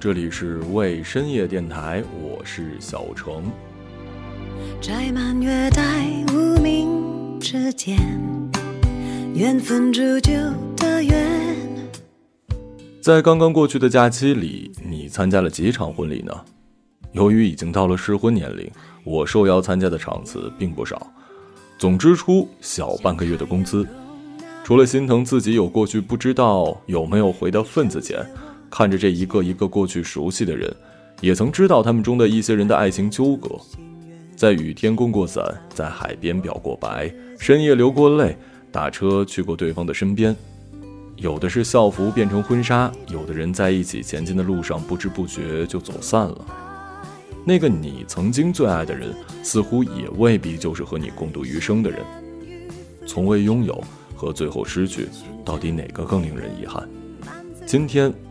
这里是为深夜电台，我是小程。摘满月带无名缘分铸就的缘。在刚刚过去的假期里，你参加了几场婚礼呢？由于已经到了适婚年龄，我受邀参加的场次并不少，总支出小半个月的工资。除了心疼自己有过去不知道有没有回的份子钱。看着这一个一个过去熟悉的人，也曾知道他们中的一些人的爱情纠葛，在雨天供过伞，在海边表过白，深夜流过泪，打车去过对方的身边。有的是校服变成婚纱，有的人在一起前进的路上不知不觉就走散了。那个你曾经最爱的人，似乎也未必就是和你共度余生的人。从未拥有和最后失去，到底哪个更令人遗憾？今天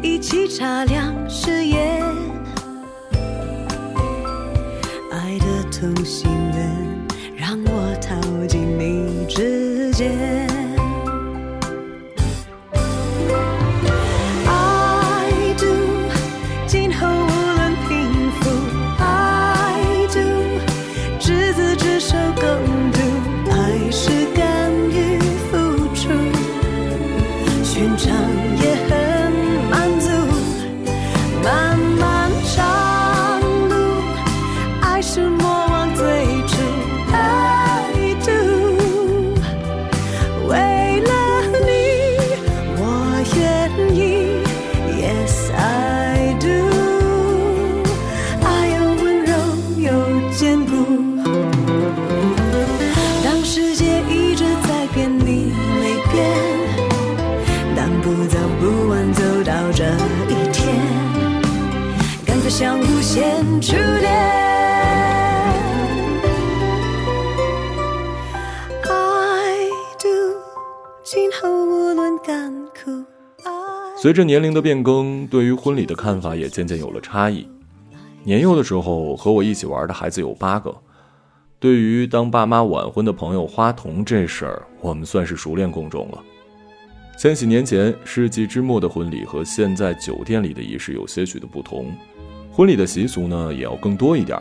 一起擦亮誓言，爱的同心圆，让我逃进你之随着年龄的变更，对于婚礼的看法也渐渐有了差异。年幼的时候，和我一起玩的孩子有八个。对于当爸妈晚婚的朋友花童这事儿，我们算是熟练公众了。千禧年前世纪之末的婚礼和现在酒店里的仪式有些许的不同，婚礼的习俗呢也要更多一点，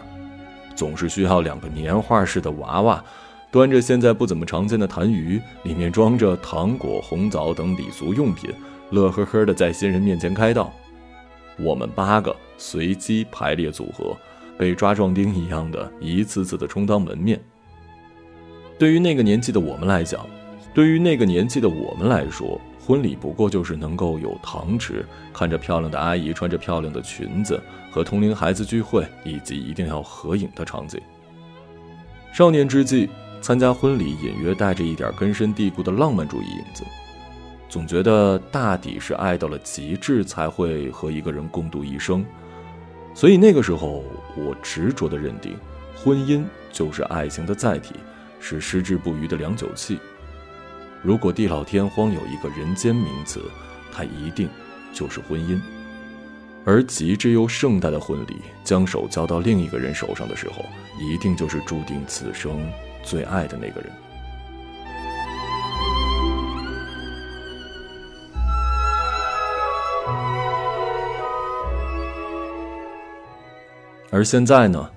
总是需要两个年画式的娃娃，端着现在不怎么常见的痰盂，里面装着糖果、红枣等礼俗用品。乐呵呵的在新人面前开道，我们八个随机排列组合，被抓壮丁一样的一次次的充当门面。对于那个年纪的我们来讲，对于那个年纪的我们来说，婚礼不过就是能够有糖吃，看着漂亮的阿姨穿着漂亮的裙子和同龄孩子聚会，以及一定要合影的场景。少年之际，参加婚礼隐约带着一点根深蒂固的浪漫主义影子。总觉得大抵是爱到了极致才会和一个人共度一生，所以那个时候我执着地认定，婚姻就是爱情的载体，是矢志不渝的良久器。如果地老天荒有一个人间名词，它一定就是婚姻。而极致又盛大的婚礼，将手交到另一个人手上的时候，一定就是注定此生最爱的那个人。而现在呢，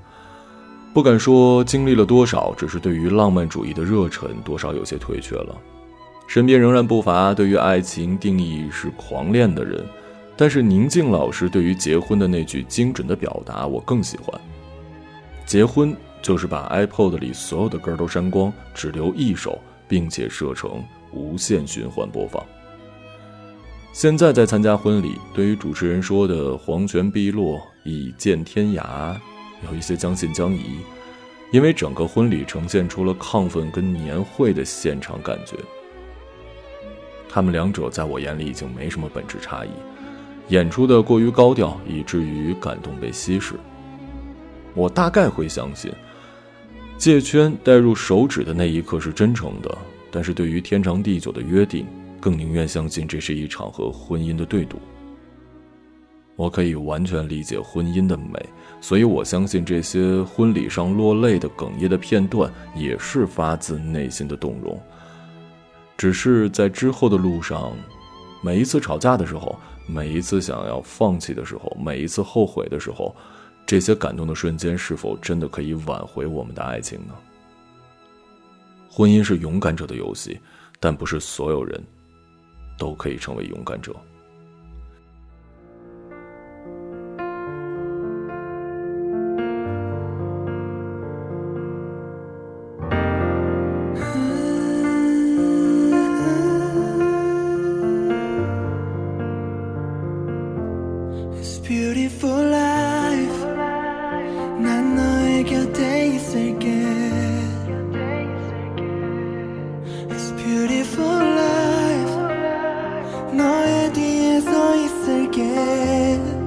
不敢说经历了多少，只是对于浪漫主义的热忱多少有些退却了。身边仍然不乏对于爱情定义是狂恋的人，但是宁静老师对于结婚的那句精准的表达，我更喜欢。结婚就是把 iPod 里所有的歌都删光，只留一首，并且设成无限循环播放。现在在参加婚礼，对于主持人说的“黄泉碧落，已见天涯”，有一些将信将疑，因为整个婚礼呈现出了亢奋跟年会的现场感觉。他们两者在我眼里已经没什么本质差异，演出的过于高调，以至于感动被稀释。我大概会相信，戒圈带入手指的那一刻是真诚的，但是对于天长地久的约定。更宁愿相信这是一场和婚姻的对赌。我可以完全理解婚姻的美，所以我相信这些婚礼上落泪的哽咽的片段也是发自内心的动容。只是在之后的路上，每一次吵架的时候，每一次想要放弃的时候，每一次后悔的时候，这些感动的瞬间是否真的可以挽回我们的爱情呢？婚姻是勇敢者的游戏，但不是所有人。都可以成为勇敢者。 뒤에 서 있을게.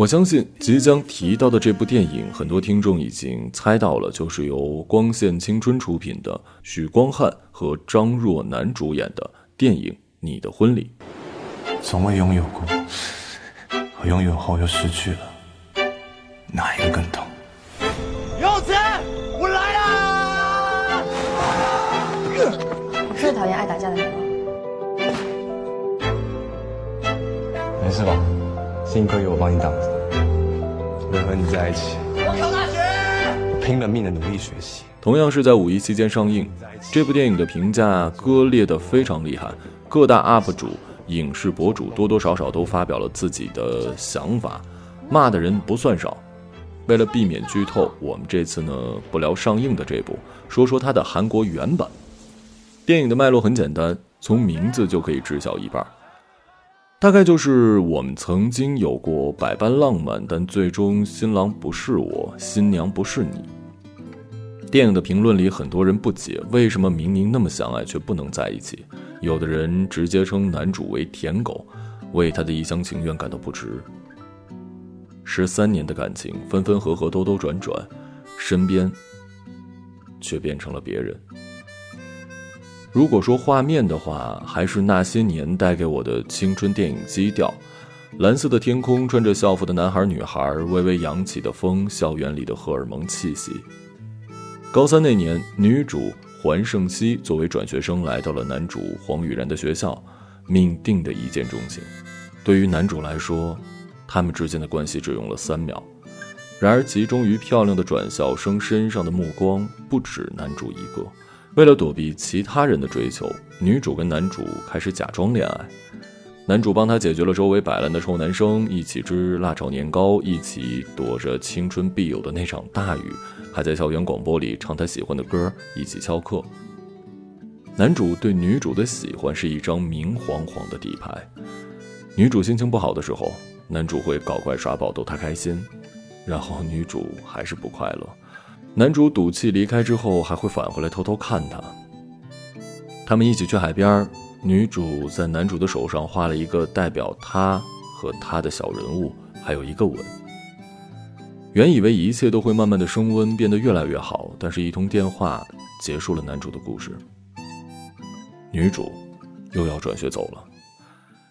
我相信即将提到的这部电影，很多听众已经猜到了，就是由光线青春出品的，许光汉和张若楠主演的电影《你的婚礼》。从未拥有过，和拥有后又失去了，哪一个更痛？柚子，我来啦、你！我最讨厌爱打架的人了。没事吧？幸亏有我帮你挡着。能和你在一起，我考大学，我拼了命的努力学习。同样是在五一期间上映，这部电影的评价割裂的非常厉害，各大 UP 主、影视博主多多少少都发表了自己的想法，骂的人不算少。为了避免剧透，我们这次呢不聊上映的这部，说说它的韩国原版。电影的脉络很简单，从名字就可以知晓一半。大概就是我们曾经有过百般浪漫，但最终新郎不是我，新娘不是你。电影的评论里，很多人不解为什么明明那么相爱却不能在一起，有的人直接称男主为舔狗，为他的一厢情愿感到不值。十三年的感情，分分合合，兜兜转转，身边却变成了别人。如果说画面的话，还是那些年带给我的青春电影基调：蓝色的天空，穿着校服的男孩女孩，微微扬起的风，校园里的荷尔蒙气息。高三那年，女主环胜熙作为转学生来到了男主黄雨然的学校，命定的一见钟情。对于男主来说，他们之间的关系只用了三秒。然而，集中于漂亮的转校生身上的目光不止男主一个。为了躲避其他人的追求，女主跟男主开始假装恋爱。男主帮她解决了周围摆烂的臭男生，一起吃辣炒年糕，一起躲着青春必有的那场大雨，还在校园广播里唱他喜欢的歌，一起翘课。男主对女主的喜欢是一张明晃晃的底牌。女主心情不好的时候，男主会搞怪耍宝逗她开心，然后女主还是不快乐。男主赌气离开之后，还会返回来偷偷看她。他们一起去海边，女主在男主的手上画了一个代表他和他的小人物，还有一个吻。原以为一切都会慢慢的升温，变得越来越好，但是一通电话结束了男主的故事。女主又要转学走了。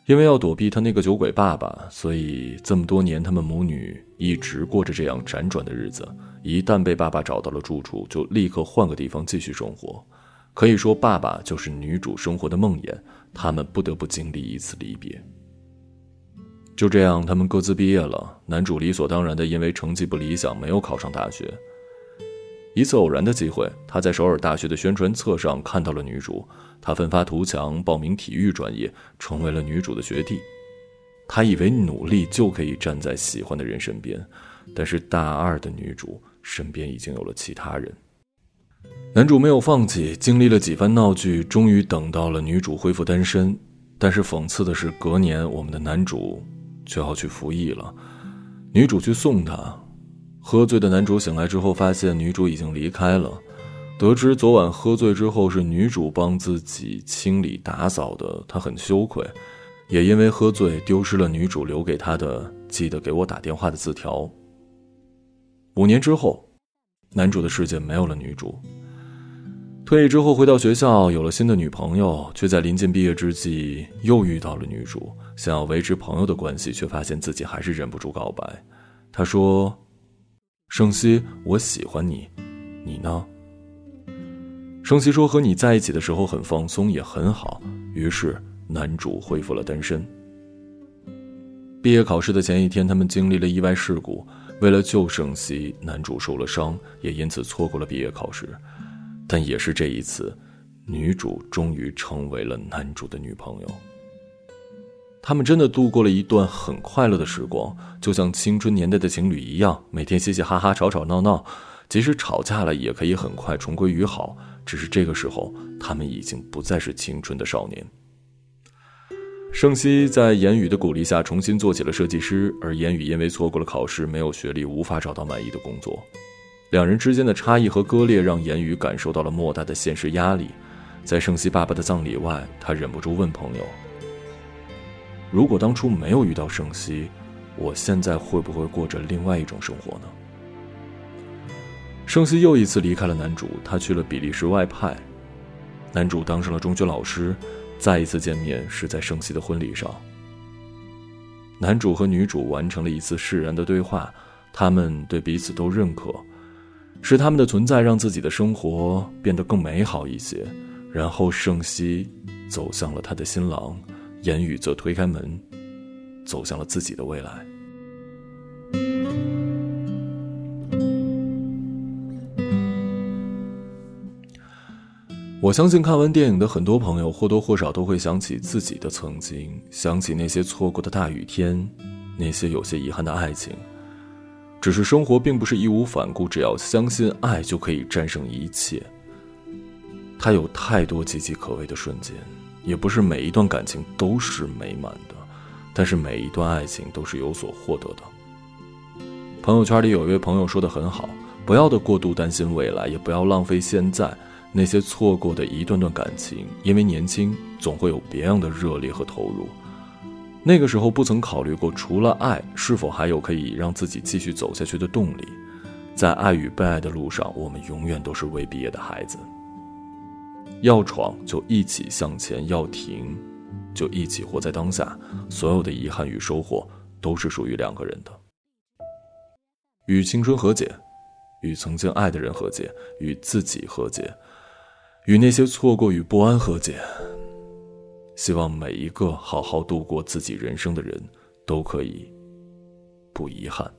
因为要躲避他那个酒鬼爸爸，所以这么多年他们母女一直过着这样辗转的日子。一旦被爸爸找到了住处，就立刻换个地方继续生活。可以说，爸爸就是女主生活的梦魇。他们不得不经历一次离别。就这样，他们各自毕业了。男主理所当然的因为成绩不理想，没有考上大学。一次偶然的机会，他在首尔大学的宣传册上看到了女主，他奋发图强，报名体育专业，成为了女主的学弟。他以为努力就可以站在喜欢的人身边，但是大二的女主身边已经有了其他人。男主没有放弃，经历了几番闹剧，终于等到了女主恢复单身。但是讽刺的是，隔年我们的男主却要去服役了，女主去送他。喝醉的男主醒来之后，发现女主已经离开了。得知昨晚喝醉之后是女主帮自己清理打扫的，他很羞愧，也因为喝醉丢失了女主留给他的“记得给我打电话”的字条。五年之后，男主的世界没有了女主。退役之后回到学校，有了新的女朋友，却在临近毕业之际又遇到了女主。想要维持朋友的关系，却发现自己还是忍不住告白。他说。盛熙，我喜欢你，你呢？盛熙说：“和你在一起的时候很放松，也很好。”于是男主恢复了单身。毕业考试的前一天，他们经历了意外事故。为了救盛熙，男主受了伤，也因此错过了毕业考试。但也是这一次，女主终于成为了男主的女朋友。他们真的度过了一段很快乐的时光，就像青春年代的情侣一样，每天嘻嘻哈哈、吵吵闹闹，即使吵架了，也可以很快重归于好。只是这个时候，他们已经不再是青春的少年。盛熙在言语的鼓励下重新做起了设计师，而言语因为错过了考试，没有学历，无法找到满意的工作。两人之间的差异和割裂，让言语感受到了莫大的现实压力。在盛熙爸爸的葬礼外，他忍不住问朋友。如果当初没有遇到盛熙，我现在会不会过着另外一种生活呢？盛熙又一次离开了男主，他去了比利时外派，男主当上了中学老师。再一次见面是在盛熙的婚礼上，男主和女主完成了一次释然的对话，他们对彼此都认可，是他们的存在让自己的生活变得更美好一些。然后盛熙走向了他的新郎。言语则推开门，走向了自己的未来。我相信看完电影的很多朋友或多或少都会想起自己的曾经，想起那些错过的大雨天，那些有些遗憾的爱情。只是生活并不是义无反顾，只要相信爱就可以战胜一切。它有太多岌岌可危的瞬间，也不是每一段感情都是美满的，但是每一段爱情都是有所获得的。朋友圈里有一位朋友说的很好：不要的过度担心未来，也不要浪费现在。那些错过的一段段感情，因为年轻，总会有别样的热烈和投入。那个时候不曾考虑过，除了爱，是否还有可以让自己继续走下去的动力。在爱与被爱的路上，我们永远都是未毕业的孩子。要闯就一起向前，要停就一起活在当下。所有的遗憾与收获，都是属于两个人的。与青春和解，与曾经爱的人和解，与自己和解。与那些错过与不安和解。希望每一个好好度过自己人生的人，都可以不遗憾。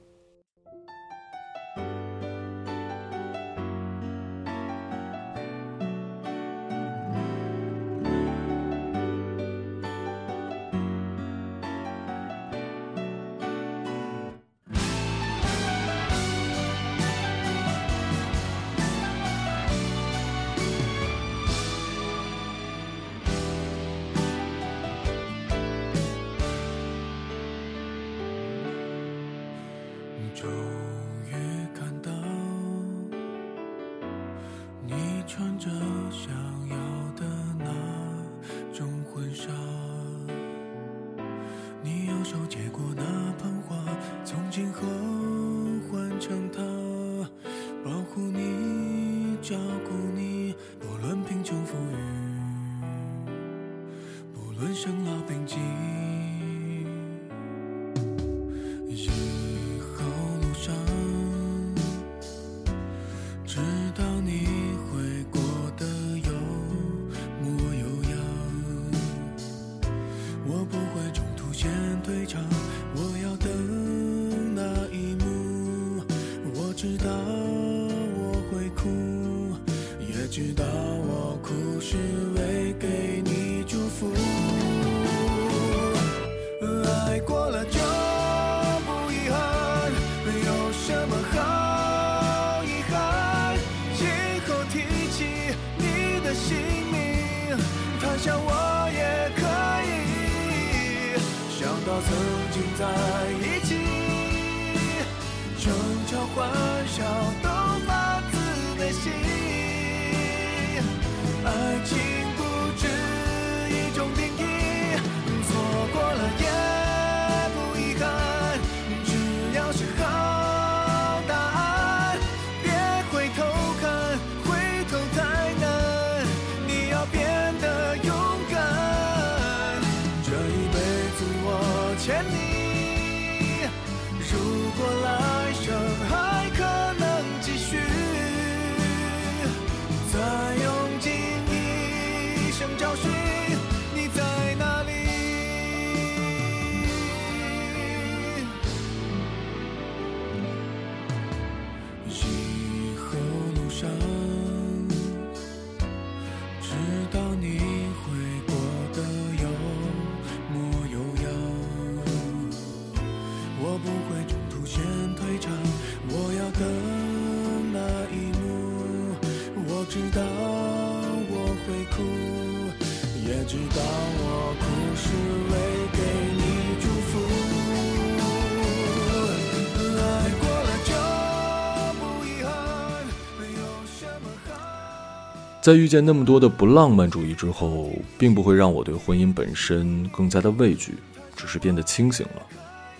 在遇见那么多的不浪漫主义之后，并不会让我对婚姻本身更加的畏惧，只是变得清醒了。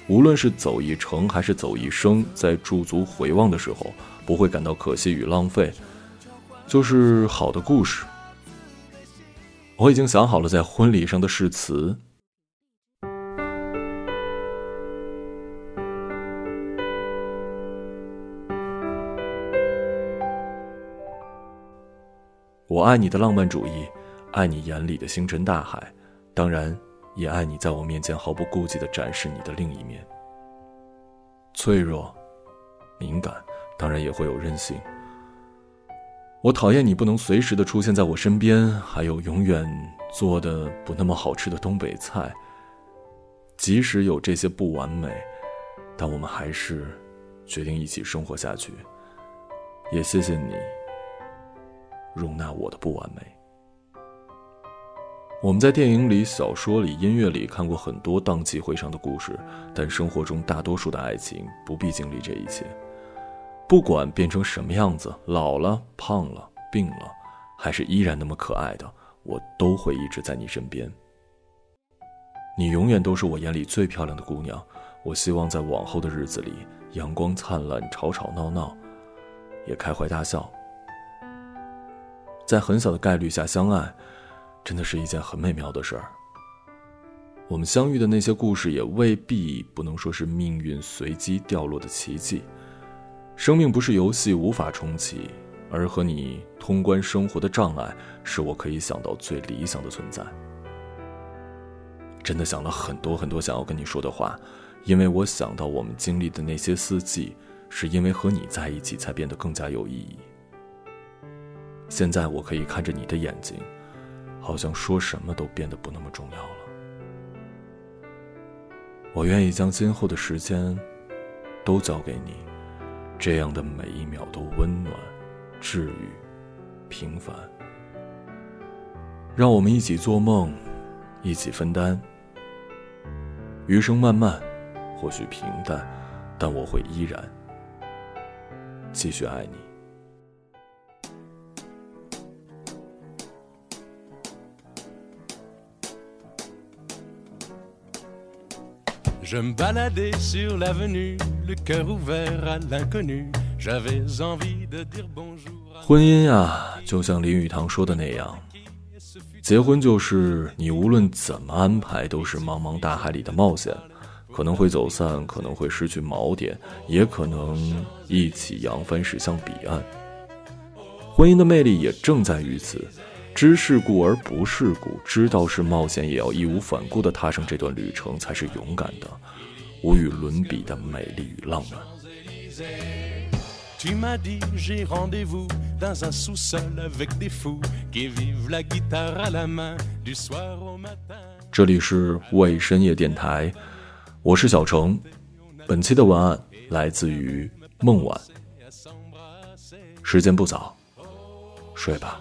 无论是走一程还是走一生，在驻足回望的时候，不会感到可惜与浪费，就是好的故事。我已经想好了在婚礼上的誓词。我爱你的浪漫主义，爱你眼里的星辰大海，当然，也爱你在我面前毫不顾忌地展示你的另一面。脆弱、敏感，当然也会有任性。我讨厌你不能随时的出现在我身边，还有永远做的不那么好吃的东北菜。即使有这些不完美，但我们还是决定一起生活下去。也谢谢你容纳我的不完美。我们在电影里、小说里、音乐里看过很多荡气回肠的故事，但生活中大多数的爱情不必经历这一切。不管变成什么样子，老了、胖了、病了，还是依然那么可爱的，我都会一直在你身边。你永远都是我眼里最漂亮的姑娘。我希望在往后的日子里，阳光灿烂，吵吵闹闹，也开怀大笑。在很小的概率下相爱。真的是一件很美妙的事儿。我们相遇的那些故事，也未必不能说是命运随机掉落的奇迹。生命不是游戏，无法重启，而和你通关生活的障碍，是我可以想到最理想的存在。真的想了很多很多想要跟你说的话，因为我想到我们经历的那些四季，是因为和你在一起才变得更加有意义。现在我可以看着你的眼睛。好像说什么都变得不那么重要了。我愿意将今后的时间都交给你，这样的每一秒都温暖、治愈、平凡。让我们一起做梦，一起分担。余生漫漫，或许平淡，但我会依然继续爱你。婚姻呀，就像林语堂说的那样，结婚就是你无论怎么安排，都是茫茫大海里的冒险，可能会走散，可能会失去锚点，也可能一起扬帆驶向彼岸。婚姻的魅力也正在于此。知世故而不世故，知道是冒险也要义无反顾地踏上这段旅程，才是勇敢的、无与伦比的美丽与浪漫。这里是为深夜电台，我是小程。本期的文案来自于孟晚。时间不早，睡吧。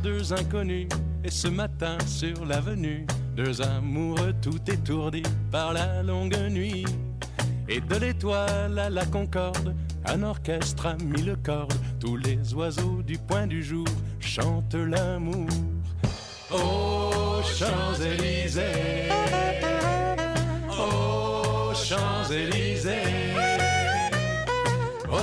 Deux inconnus, et ce matin sur l'avenue, deux amoureux tout étourdis par la longue nuit. Et de l'étoile à la concorde, un orchestre a mis le corde, tous les oiseaux du point du jour chantent l'amour. Aux Champs-Élysées, aux Champs-Élysées, au